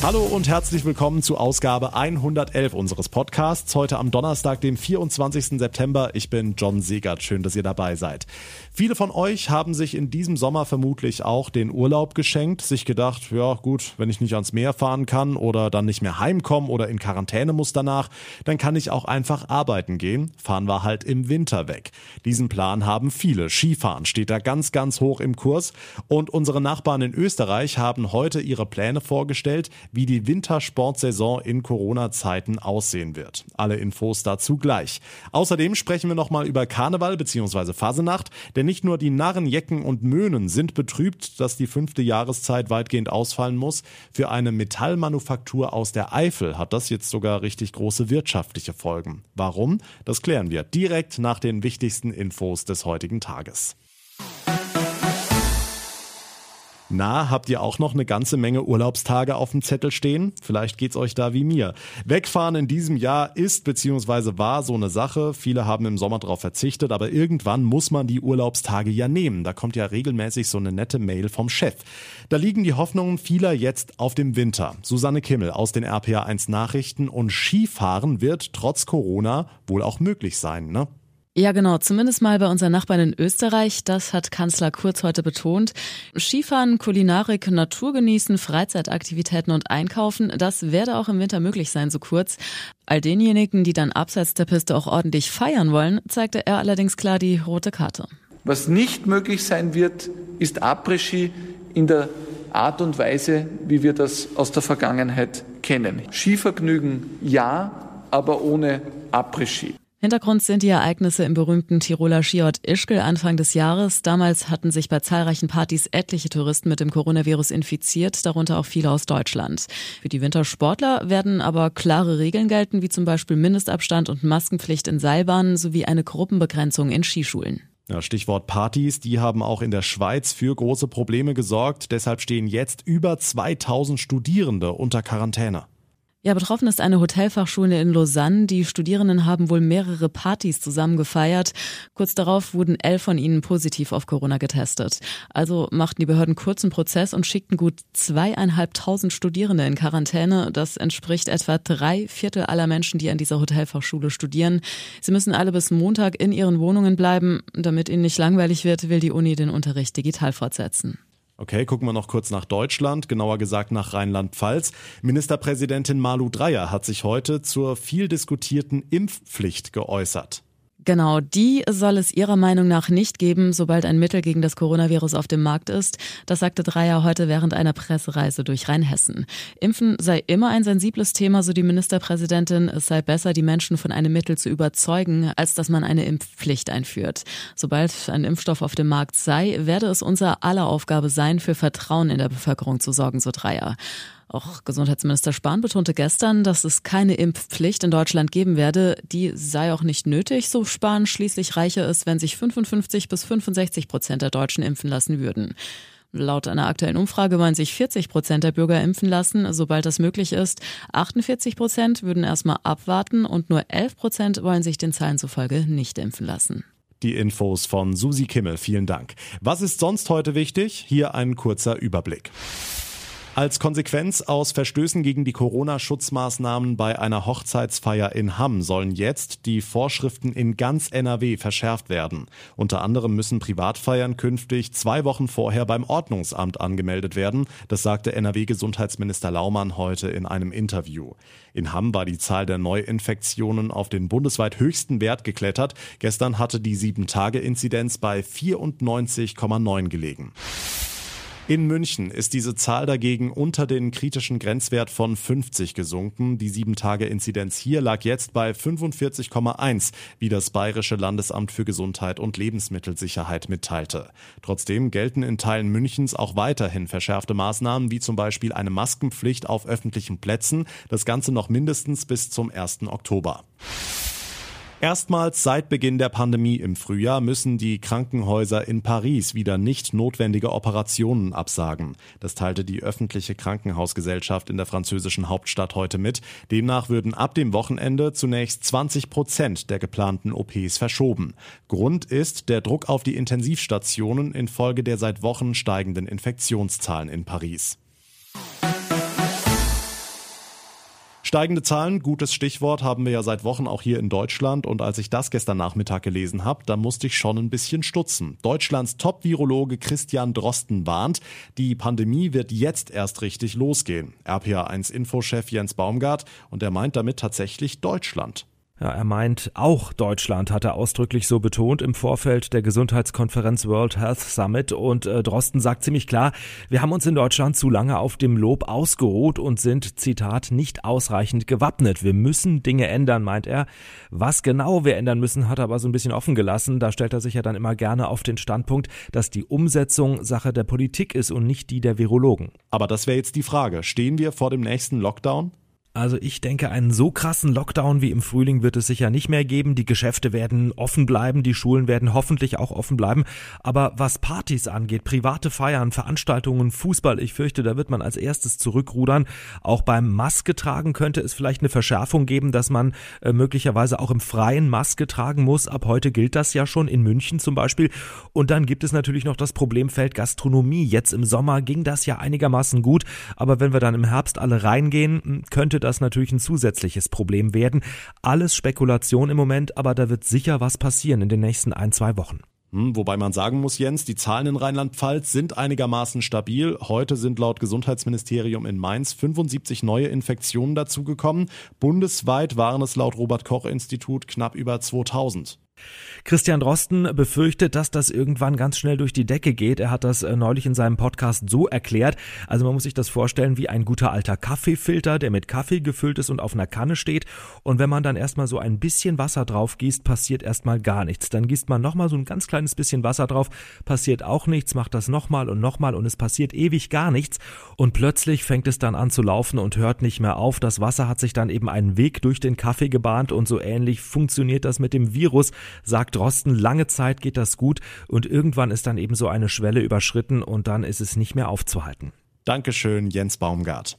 Hallo und herzlich willkommen zu Ausgabe 111 unseres Podcasts. Heute am Donnerstag, dem 24. September. Ich bin John Segert. Schön, dass ihr dabei seid. Viele von euch haben sich in diesem Sommer vermutlich auch den Urlaub geschenkt, sich gedacht, ja gut, wenn ich nicht ans Meer fahren kann oder dann nicht mehr heimkommen oder in Quarantäne muss danach, dann kann ich auch einfach arbeiten gehen. Fahren wir halt im Winter weg. Diesen Plan haben viele. Skifahren steht da ganz, ganz hoch im Kurs und unsere Nachbarn in Österreich haben heute ihre Pläne vorgestellt, wie die Wintersportsaison in Corona-Zeiten aussehen wird. Alle Infos dazu gleich. Außerdem sprechen wir nochmal über Karneval bzw. Fasenacht, denn nicht nur die Narren, Jecken und Möhnen sind betrübt, dass die fünfte Jahreszeit weitgehend ausfallen muss. Für eine Metallmanufaktur aus der Eifel hat das jetzt sogar richtig große wirtschaftliche Folgen. Warum? Das klären wir direkt nach den wichtigsten Infos des heutigen Tages. Na, habt ihr auch noch eine ganze Menge Urlaubstage auf dem Zettel stehen? Vielleicht geht's euch da wie mir. Wegfahren in diesem Jahr ist bzw. war so eine Sache. Viele haben im Sommer darauf verzichtet, aber irgendwann muss man die Urlaubstage ja nehmen. Da kommt ja regelmäßig so eine nette Mail vom Chef. Da liegen die Hoffnungen vieler jetzt auf dem Winter. Susanne Kimmel aus den RPA 1 Nachrichten und Skifahren wird trotz Corona wohl auch möglich sein, ne? Ja, genau. Zumindest mal bei unseren Nachbarn in Österreich. Das hat Kanzler Kurz heute betont. Skifahren, Kulinarik, Natur genießen, Freizeitaktivitäten und Einkaufen, das werde auch im Winter möglich sein, so kurz. All denjenigen, die dann abseits der Piste auch ordentlich feiern wollen, zeigte er allerdings klar die rote Karte. Was nicht möglich sein wird, ist Après-Ski in der Art und Weise, wie wir das aus der Vergangenheit kennen. Skivergnügen ja, aber ohne Après-Ski. Hintergrund sind die Ereignisse im berühmten Tiroler Skiort Ischgl Anfang des Jahres. Damals hatten sich bei zahlreichen Partys etliche Touristen mit dem Coronavirus infiziert, darunter auch viele aus Deutschland. Für die Wintersportler werden aber klare Regeln gelten, wie zum Beispiel Mindestabstand und Maskenpflicht in Seilbahnen sowie eine Gruppenbegrenzung in Skischulen. Stichwort Partys, die haben auch in der Schweiz für große Probleme gesorgt. Deshalb stehen jetzt über 2000 Studierende unter Quarantäne. Ja, betroffen ist eine Hotelfachschule in Lausanne. Die Studierenden haben wohl mehrere Partys zusammen gefeiert. Kurz darauf wurden elf von ihnen positiv auf Corona getestet. Also machten die Behörden kurzen Prozess und schickten gut zweieinhalbtausend Studierende in Quarantäne. Das entspricht etwa drei Viertel aller Menschen, die an dieser Hotelfachschule studieren. Sie müssen alle bis Montag in ihren Wohnungen bleiben. Damit ihnen nicht langweilig wird, will die Uni den Unterricht digital fortsetzen. Okay, gucken wir noch kurz nach Deutschland, genauer gesagt nach Rheinland-Pfalz. Ministerpräsidentin Malu Dreyer hat sich heute zur viel diskutierten Impfpflicht geäußert. Genau, die soll es ihrer Meinung nach nicht geben, sobald ein Mittel gegen das Coronavirus auf dem Markt ist. Das sagte Dreier heute während einer Pressereise durch Rheinhessen. Impfen sei immer ein sensibles Thema, so die Ministerpräsidentin. Es sei besser, die Menschen von einem Mittel zu überzeugen, als dass man eine Impfpflicht einführt. Sobald ein Impfstoff auf dem Markt sei, werde es unser aller Aufgabe sein, für Vertrauen in der Bevölkerung zu sorgen, so Dreier. Auch Gesundheitsminister Spahn betonte gestern, dass es keine Impfpflicht in Deutschland geben werde. Die sei auch nicht nötig, so Spahn. Schließlich reiche es, wenn sich 55 bis 65 Prozent der Deutschen impfen lassen würden. Laut einer aktuellen Umfrage wollen sich 40 Prozent der Bürger impfen lassen, sobald das möglich ist. 48 Prozent würden erstmal abwarten und nur 11 Prozent wollen sich den Zahlen zufolge nicht impfen lassen. Die Infos von Susi Kimmel, vielen Dank. Was ist sonst heute wichtig? Hier ein kurzer Überblick. Als Konsequenz aus Verstößen gegen die Corona-Schutzmaßnahmen bei einer Hochzeitsfeier in Hamm sollen jetzt die Vorschriften in ganz NRW verschärft werden. Unter anderem müssen Privatfeiern künftig zwei Wochen vorher beim Ordnungsamt angemeldet werden. Das sagte NRW-Gesundheitsminister Laumann heute in einem Interview. In Hamm war die Zahl der Neuinfektionen auf den bundesweit höchsten Wert geklettert. Gestern hatte die 7-Tage-Inzidenz bei 94,9 gelegen. In München ist diese Zahl dagegen unter den kritischen Grenzwert von 50 gesunken. Die 7-Tage-Inzidenz hier lag jetzt bei 45,1, wie das Bayerische Landesamt für Gesundheit und Lebensmittelsicherheit mitteilte. Trotzdem gelten in Teilen Münchens auch weiterhin verschärfte Maßnahmen, wie zum Beispiel eine Maskenpflicht auf öffentlichen Plätzen. Das Ganze noch mindestens bis zum 1. Oktober. Erstmals seit Beginn der Pandemie im Frühjahr müssen die Krankenhäuser in Paris wieder nicht notwendige Operationen absagen. Das teilte die öffentliche Krankenhausgesellschaft in der französischen Hauptstadt heute mit. Demnach würden ab dem Wochenende zunächst 20 Prozent der geplanten OPs verschoben. Grund ist der Druck auf die Intensivstationen infolge der seit Wochen steigenden Infektionszahlen in Paris. Steigende Zahlen, gutes Stichwort, haben wir ja seit Wochen auch hier in Deutschland. Und als ich das gestern Nachmittag gelesen habe, da musste ich schon ein bisschen stutzen. Deutschlands Top-Virologe Christian Drosten warnt, die Pandemie wird jetzt erst richtig losgehen. RPA1-Infochef Jens Baumgart und er meint damit tatsächlich Deutschland. Ja, er meint, auch Deutschland hat er ausdrücklich so betont im Vorfeld der Gesundheitskonferenz World Health Summit. Und äh, Drosten sagt ziemlich klar, wir haben uns in Deutschland zu lange auf dem Lob ausgeruht und sind, Zitat, nicht ausreichend gewappnet. Wir müssen Dinge ändern, meint er. Was genau wir ändern müssen, hat er aber so ein bisschen offen gelassen. Da stellt er sich ja dann immer gerne auf den Standpunkt, dass die Umsetzung Sache der Politik ist und nicht die der Virologen. Aber das wäre jetzt die Frage. Stehen wir vor dem nächsten Lockdown? Also ich denke, einen so krassen Lockdown wie im Frühling wird es sicher nicht mehr geben. Die Geschäfte werden offen bleiben, die Schulen werden hoffentlich auch offen bleiben. Aber was Partys angeht, private Feiern, Veranstaltungen, Fußball, ich fürchte, da wird man als erstes zurückrudern. Auch beim Maske tragen könnte es vielleicht eine Verschärfung geben, dass man äh, möglicherweise auch im Freien Maske tragen muss. Ab heute gilt das ja schon in München zum Beispiel. Und dann gibt es natürlich noch das Problemfeld Gastronomie. Jetzt im Sommer ging das ja einigermaßen gut, aber wenn wir dann im Herbst alle reingehen, könnte das das natürlich ein zusätzliches Problem werden. Alles Spekulation im Moment, aber da wird sicher was passieren in den nächsten ein, zwei Wochen. Hm, wobei man sagen muss, Jens, die Zahlen in Rheinland-Pfalz sind einigermaßen stabil. Heute sind laut Gesundheitsministerium in Mainz 75 neue Infektionen dazugekommen. Bundesweit waren es laut Robert Koch Institut knapp über 2000. Christian Drosten befürchtet, dass das irgendwann ganz schnell durch die Decke geht. Er hat das äh, neulich in seinem Podcast so erklärt. Also man muss sich das vorstellen wie ein guter alter Kaffeefilter, der mit Kaffee gefüllt ist und auf einer Kanne steht. Und wenn man dann erstmal so ein bisschen Wasser drauf gießt, passiert erstmal gar nichts. Dann gießt man nochmal so ein ganz kleines bisschen Wasser drauf, passiert auch nichts, macht das nochmal und nochmal und es passiert ewig gar nichts. Und plötzlich fängt es dann an zu laufen und hört nicht mehr auf. Das Wasser hat sich dann eben einen Weg durch den Kaffee gebahnt und so ähnlich funktioniert das mit dem Virus sagt Drosten, lange Zeit geht das gut und irgendwann ist dann eben so eine Schwelle überschritten und dann ist es nicht mehr aufzuhalten. Dankeschön, Jens Baumgart.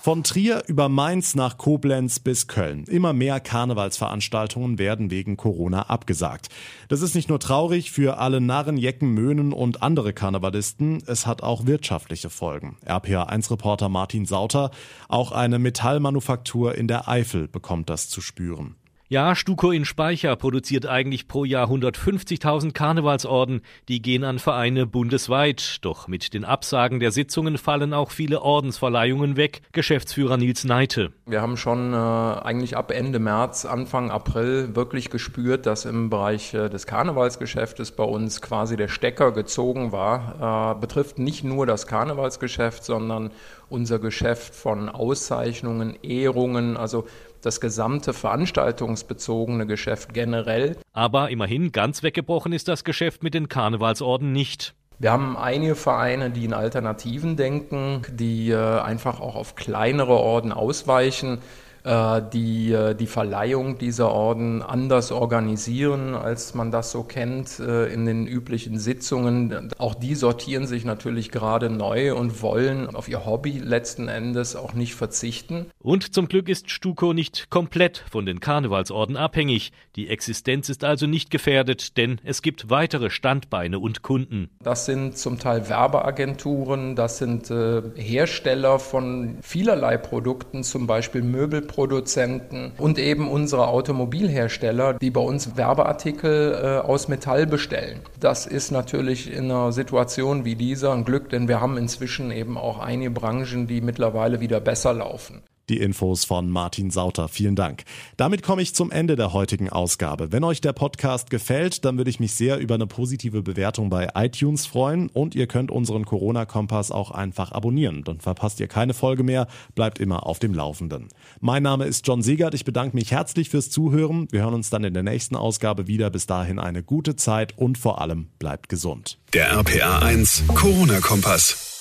Von Trier über Mainz nach Koblenz bis Köln. Immer mehr Karnevalsveranstaltungen werden wegen Corona abgesagt. Das ist nicht nur traurig für alle Narren, Jecken, Möhnen und andere Karnevalisten, es hat auch wirtschaftliche Folgen. RPA1-Reporter Martin Sauter, auch eine Metallmanufaktur in der Eifel bekommt das zu spüren. Ja, Stuko in Speicher produziert eigentlich pro Jahr 150.000 Karnevalsorden. Die gehen an Vereine bundesweit. Doch mit den Absagen der Sitzungen fallen auch viele Ordensverleihungen weg. Geschäftsführer Nils Neite. Wir haben schon äh, eigentlich ab Ende März, Anfang April wirklich gespürt, dass im Bereich äh, des Karnevalsgeschäftes bei uns quasi der Stecker gezogen war. Äh, betrifft nicht nur das Karnevalsgeschäft, sondern unser Geschäft von Auszeichnungen, Ehrungen, also das gesamte veranstaltungsbezogene Geschäft generell. Aber immerhin ganz weggebrochen ist das Geschäft mit den Karnevalsorden nicht. Wir haben einige Vereine, die in Alternativen denken, die äh, einfach auch auf kleinere Orden ausweichen. Äh, die äh, die Verleihung dieser Orden anders organisieren, als man das so kennt äh, in den üblichen Sitzungen. Auch die sortieren sich natürlich gerade neu und wollen auf ihr Hobby letzten Endes auch nicht verzichten. Und zum Glück ist Stuko nicht komplett von den Karnevalsorden abhängig. Die Existenz ist also nicht gefährdet, denn es gibt weitere Standbeine und Kunden. Das sind zum Teil Werbeagenturen, das sind Hersteller von vielerlei Produkten, zum Beispiel Möbelprodukten Produzenten und eben unsere Automobilhersteller, die bei uns Werbeartikel äh, aus Metall bestellen. Das ist natürlich in einer Situation wie dieser ein Glück, denn wir haben inzwischen eben auch einige Branchen, die mittlerweile wieder besser laufen. Die Infos von Martin Sauter. Vielen Dank. Damit komme ich zum Ende der heutigen Ausgabe. Wenn euch der Podcast gefällt, dann würde ich mich sehr über eine positive Bewertung bei iTunes freuen und ihr könnt unseren Corona-Kompass auch einfach abonnieren. Dann verpasst ihr keine Folge mehr, bleibt immer auf dem Laufenden. Mein Name ist John Siegert. Ich bedanke mich herzlich fürs Zuhören. Wir hören uns dann in der nächsten Ausgabe wieder. Bis dahin eine gute Zeit und vor allem bleibt gesund. Der RPA 1 Corona-Kompass.